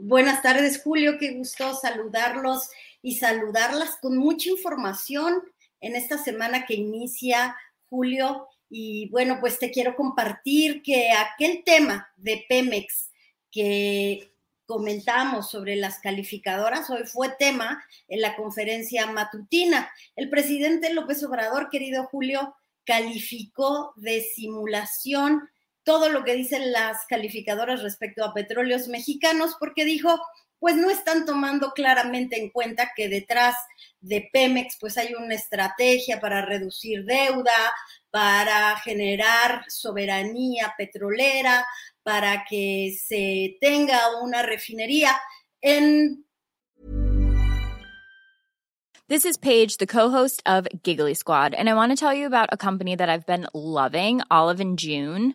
Buenas tardes, Julio. Qué gusto saludarlos y saludarlas con mucha información en esta semana que inicia Julio. Y bueno, pues te quiero compartir que aquel tema de Pemex que comentamos sobre las calificadoras hoy fue tema en la conferencia matutina. El presidente López Obrador, querido Julio, calificó de simulación todo lo que dicen las calificadoras respecto a petróleos mexicanos, porque dijo, pues no están tomando claramente en cuenta que detrás de Pemex pues hay una estrategia para reducir deuda, para generar soberanía petrolera, para que se tenga una refinería en This is Paige, the co-host of Giggly Squad, and I want to tell you about a company that I've been loving, Olive and June.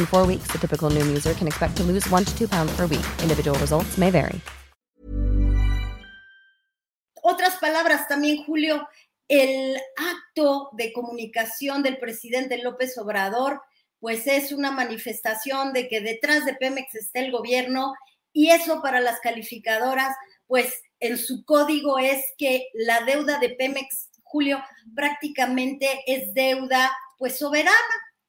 In four weeks, the typical Noom user can expect to lose one to two pounds per week. Individual results may vary. Otras palabras también, Julio, el acto de comunicación del presidente López Obrador, pues es una manifestación de que detrás de Pemex está el gobierno y eso para las calificadoras, pues en su código es que la deuda de Pemex, Julio, prácticamente es deuda pues soberana.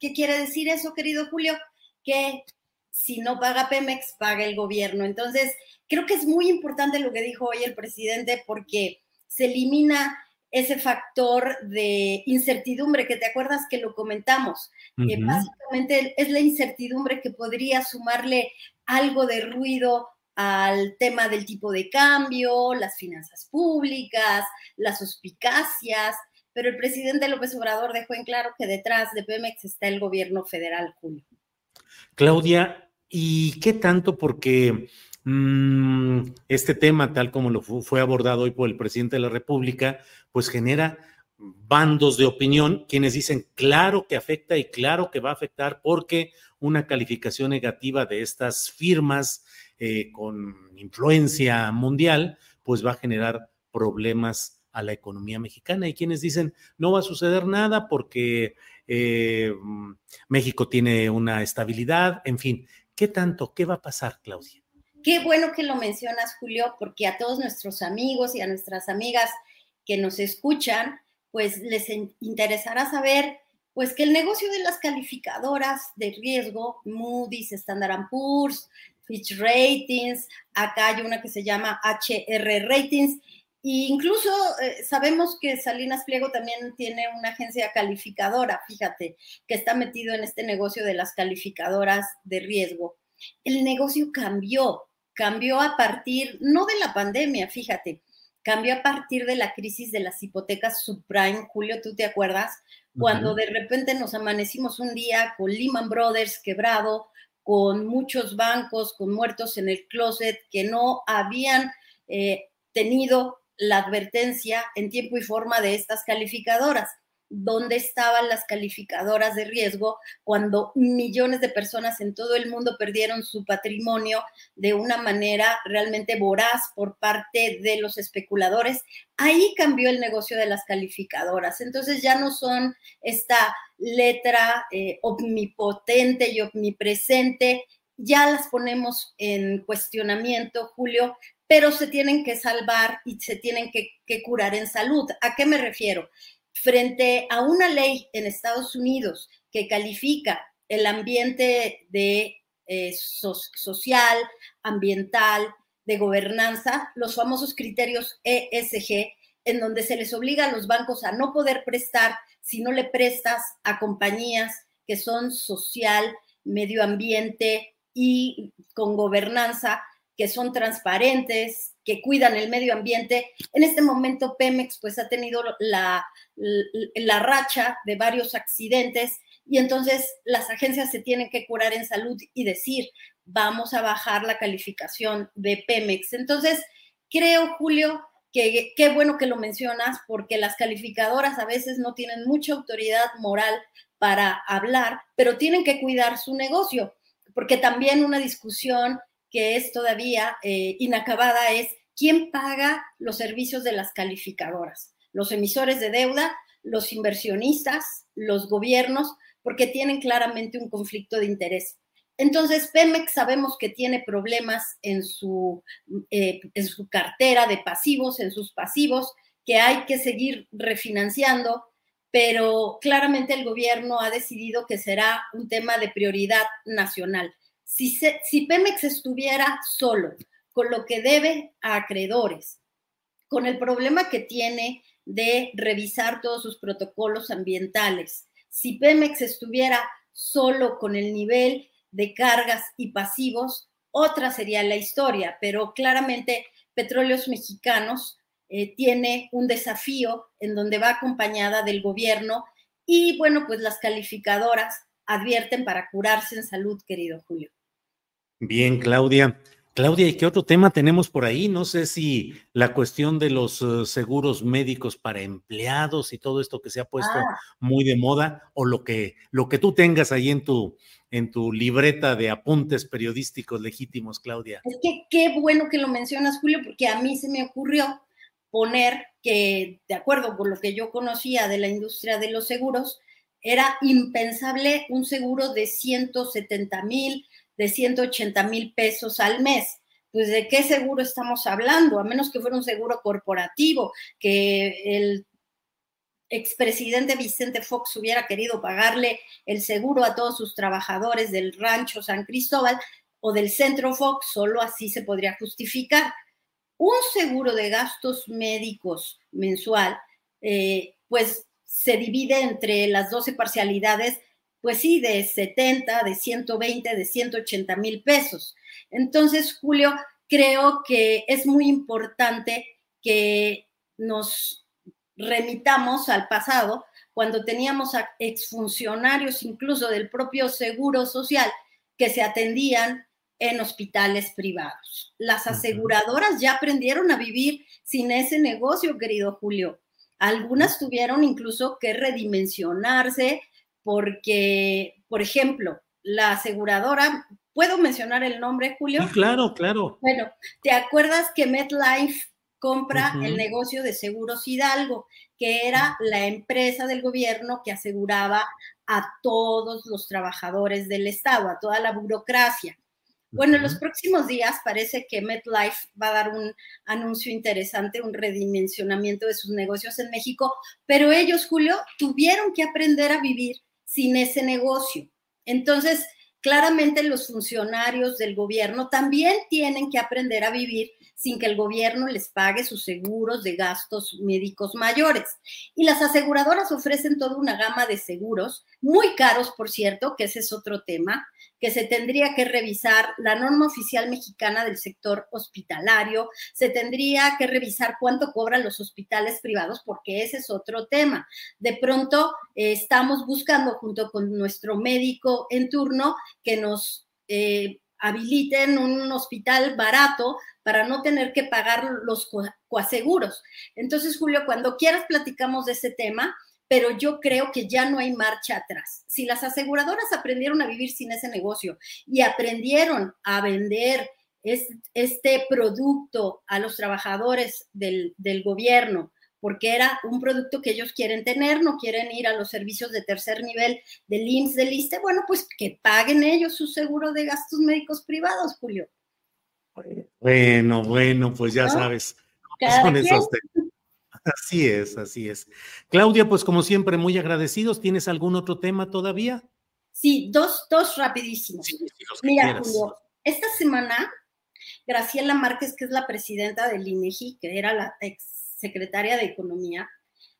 ¿Qué quiere decir eso, querido Julio? Que si no paga Pemex, paga el gobierno. Entonces, creo que es muy importante lo que dijo hoy el presidente porque se elimina ese factor de incertidumbre que te acuerdas que lo comentamos, que básicamente es la incertidumbre que podría sumarle algo de ruido al tema del tipo de cambio, las finanzas públicas, las suspicacias, pero el presidente López Obrador dejó en claro que detrás de Pemex está el gobierno federal, Julio. Claudia, ¿y qué tanto? Porque mmm, este tema, tal como lo fue abordado hoy por el presidente de la República, pues genera bandos de opinión, quienes dicen claro que afecta y claro que va a afectar porque una calificación negativa de estas firmas eh, con influencia mundial, pues va a generar problemas a la economía mexicana. Y quienes dicen no va a suceder nada porque eh, México tiene una estabilidad, en fin, ¿qué tanto? ¿Qué va a pasar, Claudia? Qué bueno que lo mencionas, Julio, porque a todos nuestros amigos y a nuestras amigas que nos escuchan, pues les interesará saber Pues que el negocio de las calificadoras de riesgo, Moody's, Standard Poor's, Fitch Ratings, acá hay una que se llama HR Ratings, e incluso eh, sabemos que Salinas Pliego también tiene una agencia calificadora, fíjate, que está metido en este negocio de las calificadoras de riesgo. El negocio cambió, cambió a partir, no de la pandemia, fíjate, cambió a partir de la crisis de las hipotecas subprime. Julio, ¿tú te acuerdas? Cuando de repente nos amanecimos un día con Lehman Brothers quebrado, con muchos bancos, con muertos en el closet que no habían eh, tenido la advertencia en tiempo y forma de estas calificadoras dónde estaban las calificadoras de riesgo cuando millones de personas en todo el mundo perdieron su patrimonio de una manera realmente voraz por parte de los especuladores. Ahí cambió el negocio de las calificadoras. Entonces ya no son esta letra eh, omnipotente y omnipresente, ya las ponemos en cuestionamiento, Julio, pero se tienen que salvar y se tienen que, curar en salud. ¿A qué me refiero? frente a una ley en Estados Unidos que califica el ambiente de eh, social, ambiental, de gobernanza, los famosos criterios ESG, en donde se les obliga a los bancos a no poder prestar si no le prestas a compañías que son social, medio ambiente y con gobernanza, que son transparentes, que cuidan el medio ambiente. En este momento Pemex pues ha tenido la, la, racha de varios accidentes y entonces las agencias se tienen que curar en salud y decir, vamos a bajar la calificación de Pemex. Entonces, creo, Julio, que qué bueno que lo mencionas porque las calificadoras a veces no tienen mucha autoridad moral para hablar, pero tienen que cuidar su negocio, porque también una discusión que es todavía eh, inacabada es quién paga los servicios de las calificadoras, los emisores de deuda, los inversionistas, los gobiernos, porque tienen claramente un conflicto de interés. Entonces, Pemex sabemos que tiene problemas en su, eh, en su cartera de pasivos, en sus pasivos, que hay que seguir refinanciando, pero claramente el gobierno ha decidido que será un tema de prioridad nacional. Si, Pemex estuviera solo con lo que debe a acreedores, con el problema que tiene de revisar todos sus protocolos ambientales, si Pemex estuviera solo con el nivel de cargas y pasivos, otra sería la historia, pero claramente Petróleos Mexicanos eh, tiene un desafío en donde va acompañada del gobierno y bueno, pues las calificadoras advierten para curarse en salud, querido Julio. Bien, Claudia. Claudia, ¿y qué otro tema tenemos por ahí? No sé si la cuestión de los eh, seguros médicos para empleados y todo esto que se ha puesto ah. muy de moda o lo que, lo que tú tengas ahí en tu, en tu libreta de apuntes periodísticos legítimos, Claudia. Es que qué bueno que lo mencionas, Julio, porque a mí se me ocurrió poner que, de acuerdo con lo que yo conocía de la industria de los seguros, era impensable un seguro de 170 mil de 180 mil pesos al mes. Pues de qué seguro estamos hablando, a menos que fuera un seguro corporativo, que el expresidente Vicente Fox hubiera querido pagarle el seguro a todos sus trabajadores del rancho San Cristóbal o del centro Fox, solo así se podría justificar. Un seguro de gastos médicos mensual, eh, pues se divide entre las 12 parcialidades pues sí, de 70, de 120, de 180 mil pesos. Entonces, Julio, creo que es muy importante que nos remitamos al pasado, cuando teníamos a exfuncionarios incluso del propio Seguro Social que se atendían en hospitales privados. Las aseguradoras ya aprendieron a vivir sin ese negocio, querido Julio. Algunas tuvieron incluso que redimensionarse, porque, por ejemplo, la aseguradora, ¿puedo mencionar el nombre, Julio? claro, claro. Bueno, ¿te acuerdas que MetLife compra el negocio de Seguros Hidalgo, que era la empresa del gobierno que aseguraba a todos los trabajadores del Estado, a toda la burocracia? Bueno, en los próximos días parece que MetLife va a dar un anuncio interesante, un redimensionamiento de sus negocios en México, pero ellos, Julio, tuvieron que aprender a vivir sin ese negocio. Entonces, claramente los funcionarios del gobierno también tienen que aprender a vivir sin que el gobierno les pague sus seguros de gastos médicos mayores. Y las aseguradoras ofrecen toda una gama de seguros, muy caros, por cierto, que ese es otro tema, que se tendría que revisar la norma oficial mexicana del sector hospitalario, se tendría que revisar cuánto cobran los hospitales privados, porque ese es otro tema. De pronto eh, estamos buscando junto con nuestro médico en turno que nos... Eh, habiliten un hospital barato para no tener que pagar los coaseguros. Entonces, Julio, cuando quieras platicamos de ese tema, pero yo creo que ya no hay marcha atrás. Si las aseguradoras aprendieron a vivir sin ese negocio y aprendieron a vender este, producto a los trabajadores del, del gobierno, porque era un producto que ellos quieren tener, no quieren ir a los servicios de tercer nivel del IMSS, del ISTE, bueno, pues que paguen ellos su seguro de gastos médicos privados, Julio. Bueno, bueno, pues ya sabes. Así es, así es. Claudia, pues como siempre, muy agradecidos. ¿Tienes algún otro tema todavía? Sí, dos, dos rapidísimos. Mira, Julio, esta semana, Graciela Márquez, que es la presidenta del INEGI, que era la ex secretaria de Economía,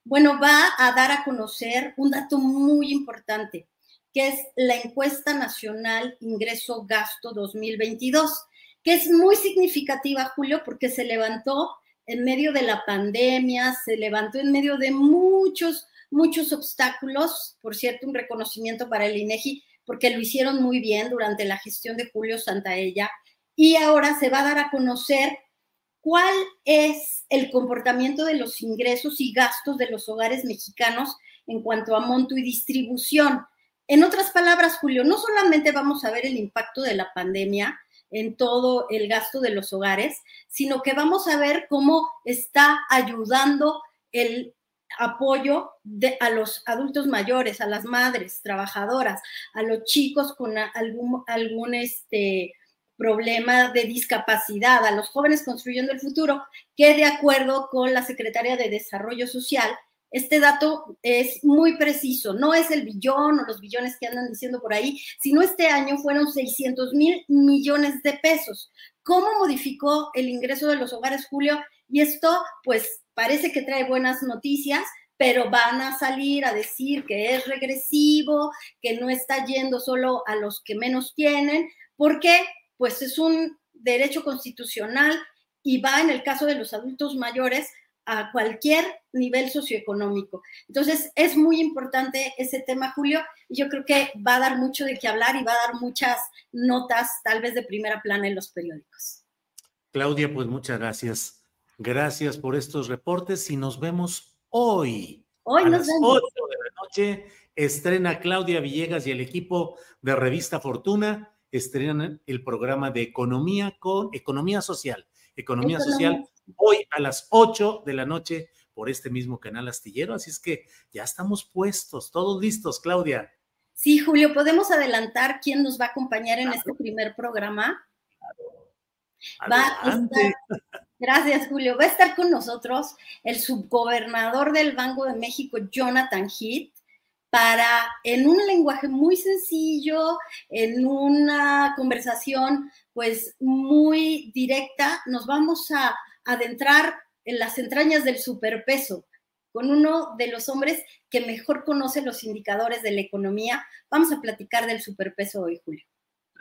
bueno, va a dar a conocer un dato muy importante, que es la encuesta nacional ingreso-gasto 2022 que es muy significativa, Julio, porque se levantó en medio de la pandemia, se levantó en medio de muchos, muchos obstáculos. Por cierto, un reconocimiento para el INEGI, porque lo hicieron muy bien durante la gestión de Julio Santaella. Y ahora se va a dar a conocer cuál es el comportamiento de los ingresos y gastos de los hogares mexicanos en cuanto a monto y distribución. En otras palabras, Julio, no solamente vamos a ver el impacto de la pandemia, en todo el gasto de los hogares, sino que vamos a ver cómo está ayudando el apoyo de, a los adultos mayores, a las madres trabajadoras, a los chicos con algún, algún este, problema de discapacidad, a los jóvenes construyendo el futuro, que de acuerdo con la Secretaría de Desarrollo Social, este dato es muy preciso, no es el billón o los billones que andan diciendo por ahí, sino este año fueron 600 mil millones de pesos. ¿Cómo modificó el ingreso de los hogares, Julio? Y esto, pues, parece que trae buenas noticias, pero van a salir a decir que es regresivo, que no está yendo solo a los que menos tienen, porque pues es un derecho constitucional y va en el caso de los adultos mayores a cualquier nivel socioeconómico. Entonces, es muy importante ese tema, Julio, y yo creo que va a dar mucho de qué hablar y va a dar muchas notas, tal vez de primera plana en los periódicos. Claudia, pues muchas gracias. Gracias por estos reportes y nos vemos hoy. Hoy a nos las vemos. 8 de la noche estrena Claudia Villegas y el equipo de Revista Fortuna estrenan el programa de economía con economía social. Economía social hoy a las 8 de la noche por este mismo canal astillero. Así es que ya estamos puestos, todos listos, Claudia. Sí, Julio, ¿podemos adelantar quién nos va a acompañar en este primer programa? Va a estar- gracias, Julio. Va a estar con nosotros el subgobernador del Banco de México, Jonathan Heath, para, en un lenguaje muy sencillo, en una conversación pues muy directa, nos vamos a adentrar en las entrañas del superpeso con uno de los hombres que mejor conoce los indicadores de la economía. Vamos a platicar del superpeso hoy, Julio.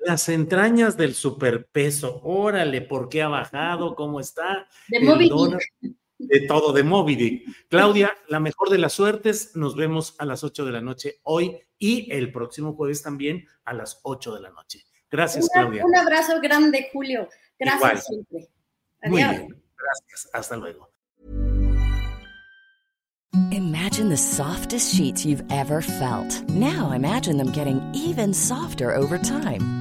Las entrañas del superpeso, órale, ¿por qué ha bajado? ¿Cómo está? De dólar, Dick. De todo, de Moby Dick. Claudia, la mejor de las suertes. Nos vemos a las 8 de la noche hoy y el próximo jueves también a las 8 de la noche. Gracias, Una- Claudia. un abrazo grande, Julio. Gracias Igual. siempre. Muy Adiós. bien, gracias. Hasta luego. Imagine the softest sheets you've ever felt. Now imagine them getting even softer over time.